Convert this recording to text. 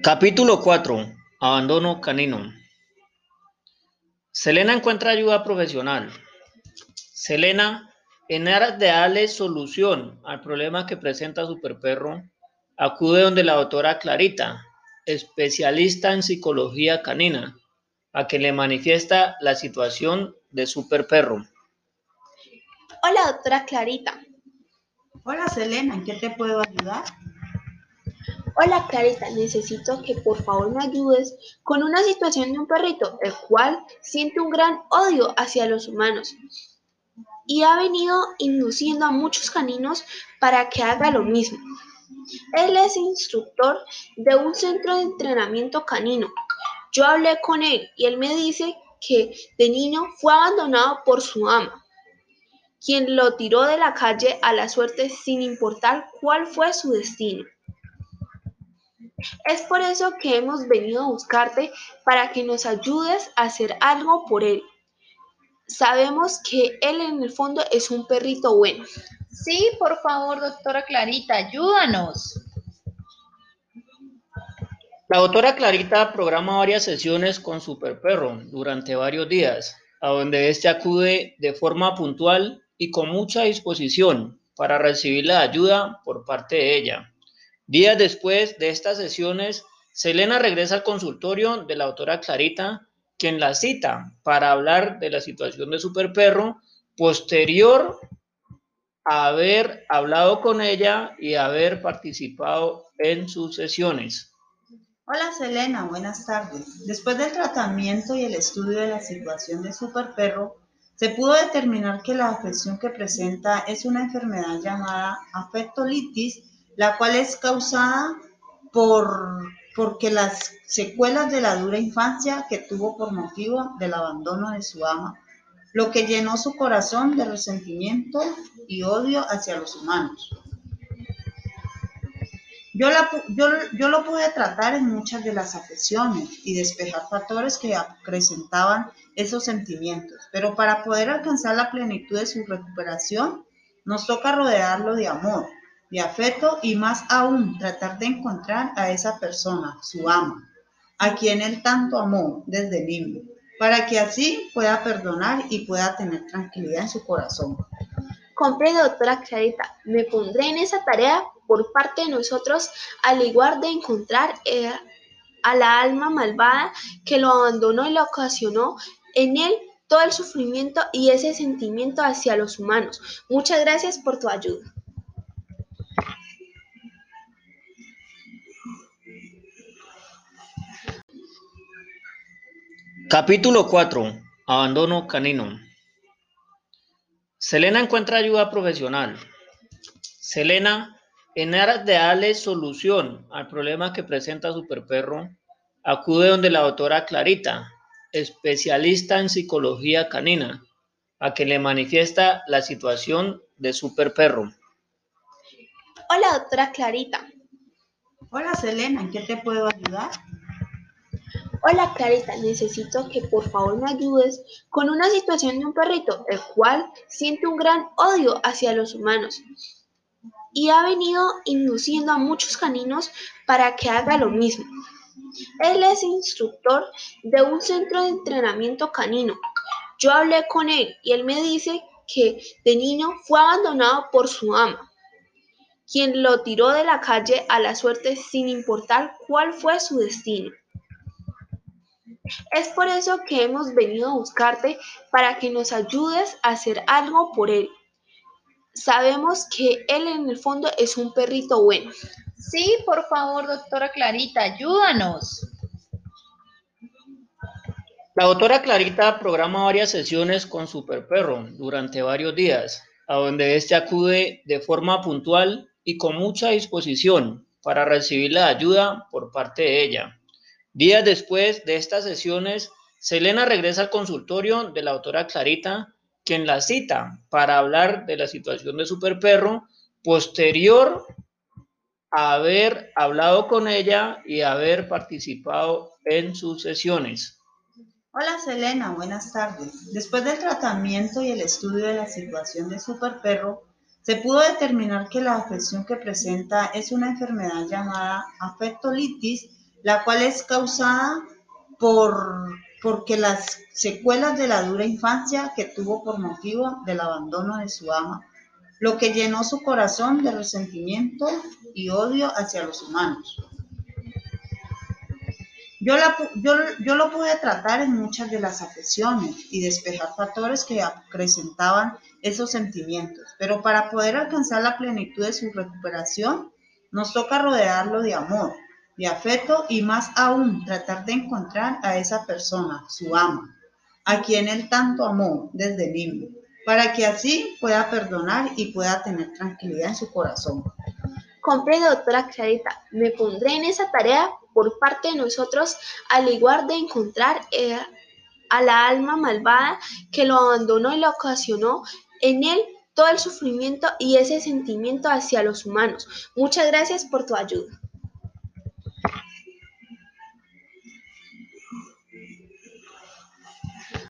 Capítulo 4. Abandono canino. Selena encuentra ayuda profesional. Selena, en aras de darle solución al problema que presenta Superperro, acude donde la doctora Clarita, especialista en psicología canina, a que le manifiesta la situación de Superperro. Hola, doctora Clarita. Hola, Selena, ¿en qué te puedo ayudar? Hola Clarita, necesito que por favor me ayudes con una situación de un perrito, el cual siente un gran odio hacia los humanos y ha venido induciendo a muchos caninos para que haga lo mismo. Él es instructor de un centro de entrenamiento canino. Yo hablé con él y él me dice que de niño fue abandonado por su ama, quien lo tiró de la calle a la suerte sin importar cuál fue su destino. Es por eso que hemos venido a buscarte para que nos ayudes a hacer algo por él. Sabemos que él en el fondo es un perrito bueno. Sí, por favor, doctora Clarita, ayúdanos. La doctora Clarita programa varias sesiones con Superperro durante varios días, a donde éste acude de forma puntual y con mucha disposición para recibir la ayuda por parte de ella. Días después de estas sesiones, Selena regresa al consultorio de la doctora Clarita, quien la cita para hablar de la situación de Superperro posterior a haber hablado con ella y haber participado en sus sesiones. Hola Selena, buenas tardes. Después del tratamiento y el estudio de la situación de Superperro, se pudo determinar que la afección que presenta es una enfermedad llamada afectolitis la cual es causada por porque las secuelas de la dura infancia que tuvo por motivo del abandono de su ama, lo que llenó su corazón de resentimiento y odio hacia los humanos. Yo, yo, lo pude tratar en muchas de las afecciones y despejar factores que acrecentaban esos sentimientos, pero para poder alcanzar la plenitud de su recuperación, nos toca rodearlo de amor, de afecto y más aún tratar de encontrar a esa persona, su ama, a quien él tanto amó desde niño, para que así pueda perdonar y pueda tener tranquilidad en su corazón. Comprendo, doctora Clarita. Me pondré en esa tarea por parte de nosotros, al igual de encontrar eh, a la alma malvada que lo abandonó y lo ocasionó en él todo el sufrimiento y ese sentimiento hacia los humanos. Muchas gracias por tu ayuda. Capítulo 4. Abandono canino. Selena encuentra ayuda profesional. Selena, en aras de darle solución al problema que presenta Superperro, acude donde la doctora Clarita, especialista en psicología canina, a que le manifiesta la situación de Superperro. Hola, doctora Clarita. Hola, Selena, ¿en qué te puedo ayudar? Hola Clarita, necesito que por favor me ayudes con una situación de un perrito, el cual siente un gran odio hacia los humanos y ha venido induciendo a muchos caninos para que haga lo mismo. Él es instructor de un centro de entrenamiento canino. Yo hablé con él y él me dice que de niño fue abandonado por su ama, quien lo tiró de la calle a la suerte sin importar cuál fue su destino. Es por eso que hemos venido a buscarte para que nos ayudes a hacer algo por él. Sabemos que él en el fondo es un perrito bueno. Sí, por favor, doctora Clarita, ayúdanos. La doctora Clarita programa varias sesiones con Superperro durante varios días, a donde éste acude de forma puntual y con mucha disposición para recibir la ayuda por parte de ella. Días después de estas sesiones, Selena regresa al consultorio de la doctora Clarita, quien la cita para hablar de la situación de Superperro posterior a haber hablado con ella y haber participado en sus sesiones. Hola Selena, buenas tardes. Después del tratamiento y el estudio de la situación de Superperro, se pudo determinar que la afección que presenta es una enfermedad llamada afectolitis la cual es causada por porque las secuelas de la dura infancia que tuvo por motivo del abandono de su ama, lo que llenó su corazón de resentimiento y odio hacia los humanos. Yo, yo, lo pude tratar en muchas de las afecciones y despejar factores que acrecentaban esos sentimientos, pero para poder alcanzar la plenitud de su recuperación, nos toca rodearlo de amor, de afecto y más aún tratar de encontrar a esa persona, su ama, a quien él tanto amó desde niño, para que así pueda perdonar y pueda tener tranquilidad en su corazón. Comprendo, doctora Clarita. Me pondré en esa tarea por parte de nosotros, al igual de encontrar eh, a la alma malvada que lo abandonó y lo ocasionó en él todo el sufrimiento y ese sentimiento hacia los humanos. Muchas gracias por tu ayuda.